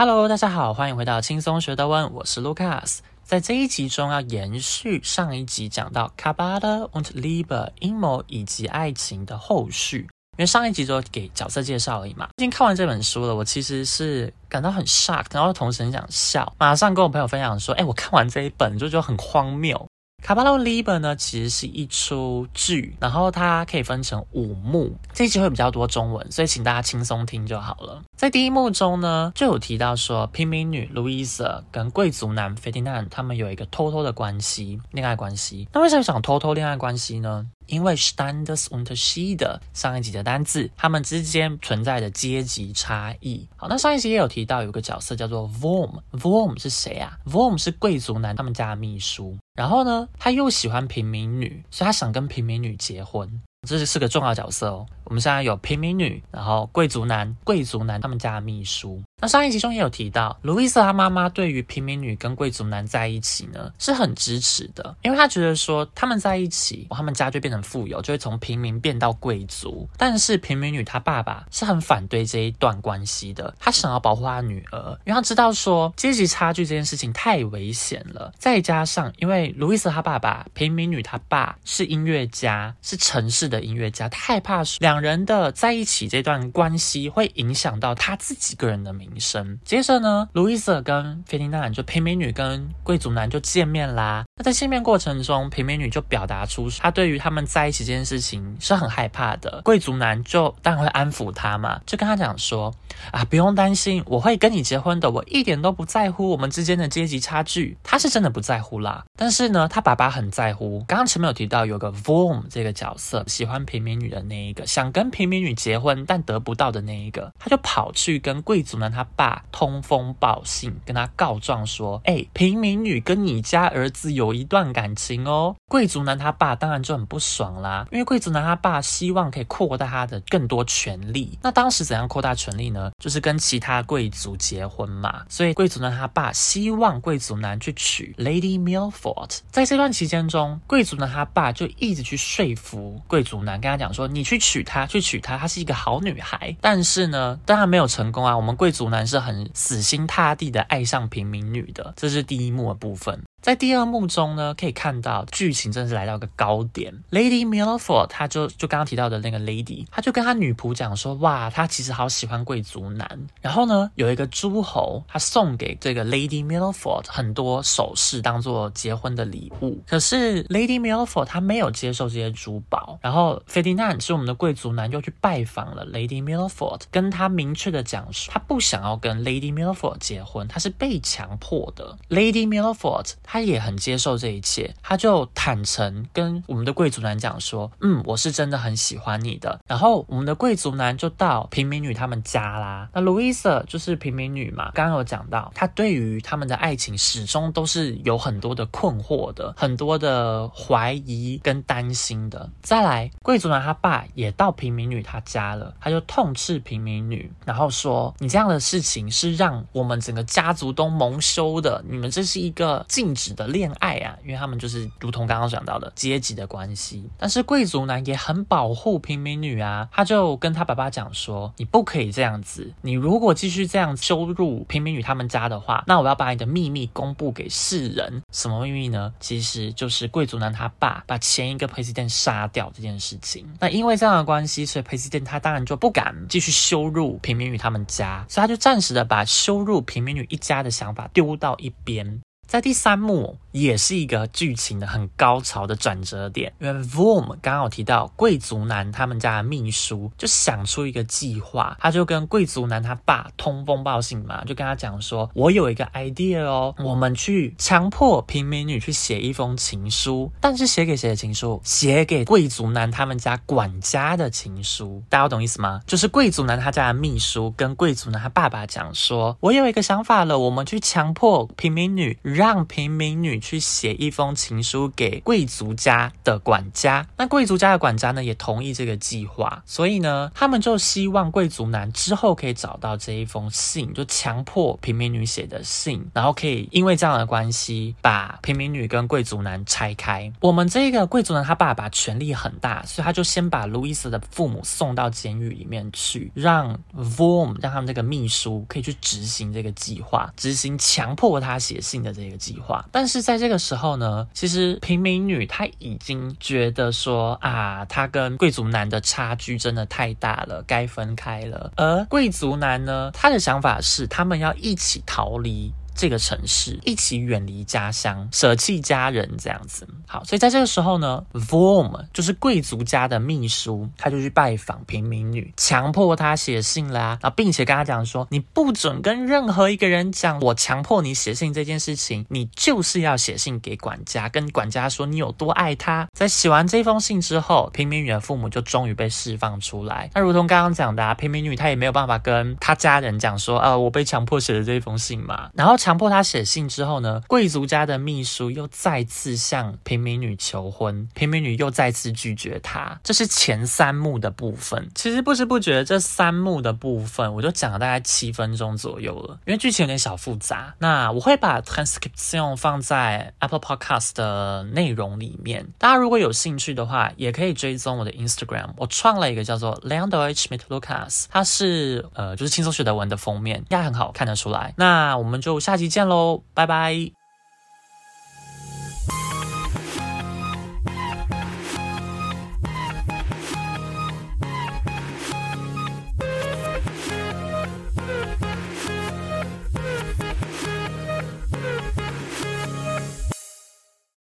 Hello，大家好，欢迎回到轻松学德文，我是 Lucas。在这一集中要延续上一集讲到 Kabbalah und Liebe 阴谋以及爱情的后续，因为上一集就给角色介绍而已嘛。已经看完这本书了，我其实是感到很 shock，然后同时很想笑，马上跟我朋友分享说：“哎，我看完这一本就觉得很荒谬。”卡巴罗 Liber 呢，其实是一出剧，然后它可以分成五幕。这一集会比较多中文，所以请大家轻松听就好了。在第一幕中呢，就有提到说，平民女 Louisa 跟贵族男 Ferdinand 他们有一个偷偷的关系，恋爱关系。那为什么想偷偷恋爱关系呢？因为 Standes und Schiede 上一集的单字，他们之间存在的阶级差异。好，那上一集也有提到有个角色叫做 Vorm，Vorm 是谁啊？Vorm 是贵族男他们家的秘书。然后呢，他又喜欢平民女，所以他想跟平民女结婚。这是个重要角色哦。我们现在有平民女，然后贵族男，贵族男他们家的秘书。那上一集中也有提到，路易斯他妈妈对于平民女跟贵族男在一起呢，是很支持的，因为他觉得说他们在一起，他们家就变成富有，就会从平民变到贵族。但是平民女她爸爸是很反对这一段关系的，他想要保护他女儿，因为他知道说阶级差距这件事情太危险了。再加上因为路易斯他爸爸平民女他爸是音乐家，是城市的音乐家，他害怕两人的在一起这段关系会影响到他自己个人的名。名声。接着呢，路易斯跟菲迪娜就陪美女跟贵族男就见面啦。那在见面过程中，平民女就表达出她对于他们在一起这件事情是很害怕的。贵族男就当然会安抚她嘛，就跟她讲说啊，不用担心，我会跟你结婚的，我一点都不在乎我们之间的阶级差距。他是真的不在乎啦，但是呢，他爸爸很在乎。刚刚前面有提到有个 Vorm 这个角色，喜欢平民女的那一个，想跟平民女结婚但得不到的那一个，他就跑去跟贵族男。他爸通风报信，跟他告状说：“哎，平民女跟你家儿子有有一段感情哦。”贵族男他爸当然就很不爽啦，因为贵族男他爸希望可以扩大他的更多权利。那当时怎样扩大权利呢？就是跟其他贵族结婚嘛。所以贵族男他爸希望贵族男去娶 Lady Milford。在这段期间中，贵族男他爸就一直去说服贵族男，跟他讲说：“你去娶她，去娶她，她是一个好女孩。”但是呢，当然没有成功啊。我们贵族。男是很死心塌地的爱上平民女的，这是第一幕的部分。在第二幕中呢，可以看到剧情真的是来到一个高点。Lady Milford，他就就刚刚提到的那个 Lady，他就跟他女仆讲说：“哇，他其实好喜欢贵族男。”然后呢，有一个诸侯，他送给这个 Lady Milford 很多首饰，当做结婚的礼物。可是 Lady Milford 他没有接受这些珠宝。然后 Ferdinand 是我们的贵族男，又去拜访了 Lady Milford，跟他明确的讲述，他不想要跟 Lady Milford 结婚，他是被强迫的。Lady Milford。他也很接受这一切，他就坦诚跟我们的贵族男讲说：“嗯，我是真的很喜欢你的。”然后我们的贵族男就到平民女他们家啦。那 Louisa 就是平民女嘛，刚刚有讲到，她对于他们的爱情始终都是有很多的困惑的，很多的怀疑跟担心的。再来，贵族男他爸也到平民女他家了，他就痛斥平民女，然后说：“你这样的事情是让我们整个家族都蒙羞的，你们这是一个禁。”指的恋爱啊，因为他们就是如同刚刚讲到的阶级的关系。但是贵族男也很保护平民女啊，他就跟他爸爸讲说：“你不可以这样子，你如果继续这样羞辱平民女他们家的话，那我要把你的秘密公布给世人。什么秘密呢？其实就是贵族男他爸把前一个 president 杀掉这件事情。那因为这样的关系，所以 president 他当然就不敢继续羞辱平民女他们家，所以他就暂时的把羞辱平民女一家的想法丢到一边。在第三幕也是一个剧情的很高潮的转折点，因为 Vorm 刚好提到贵族男他们家的秘书就想出一个计划，他就跟贵族男他爸通风报信嘛，就跟他讲说：“我有一个 idea 哦，我们去强迫平民女去写一封情书，但是写给谁的情书？写给贵族男他们家管家的情书。大家懂意思吗？就是贵族男他家的秘书跟贵族男他爸爸讲说：我有一个想法了，我们去强迫平民女。”让平民女去写一封情书给贵族家的管家。那贵族家的管家呢，也同意这个计划，所以呢，他们就希望贵族男之后可以找到这一封信，就强迫平民女写的信，然后可以因为这样的关系，把平民女跟贵族男拆开。我们这个贵族男他爸爸权力很大，所以他就先把路易斯的父母送到监狱里面去，让 v o m 让他们这个秘书可以去执行这个计划，执行强迫他写信的这一个计划。但是在这个时候呢，其实平民女她已经觉得说啊，她跟贵族男的差距真的太大了，该分开了。而贵族男呢，他的想法是他们要一起逃离。这个城市一起远离家乡，舍弃家人这样子。好，所以在这个时候呢，Vorm 就是贵族家的秘书，他就去拜访平民女，强迫她写信啦，然后并且跟她讲说，你不准跟任何一个人讲我强迫你写信这件事情，你就是要写信给管家，跟管家说你有多爱他。在写完这封信之后，平民女的父母就终于被释放出来。那如同刚刚讲的啊，平民女她也没有办法跟她家人讲说，呃，我被强迫写的这封信嘛，然后。强迫他写信之后呢，贵族家的秘书又再次向平民女求婚，平民女又再次拒绝他。这是前三幕的部分。其实不知不觉这三幕的部分，我就讲了大概七分钟左右了，因为剧情有点小复杂。那我会把 transcription 放在 Apple Podcast 的内容里面，大家如果有兴趣的话，也可以追踪我的 Instagram。我创了一个叫做 Leandro H. mit Lucas，它是呃就是轻松学德文的封面，应该很好看得出来。那我们就下。期见喽，拜拜。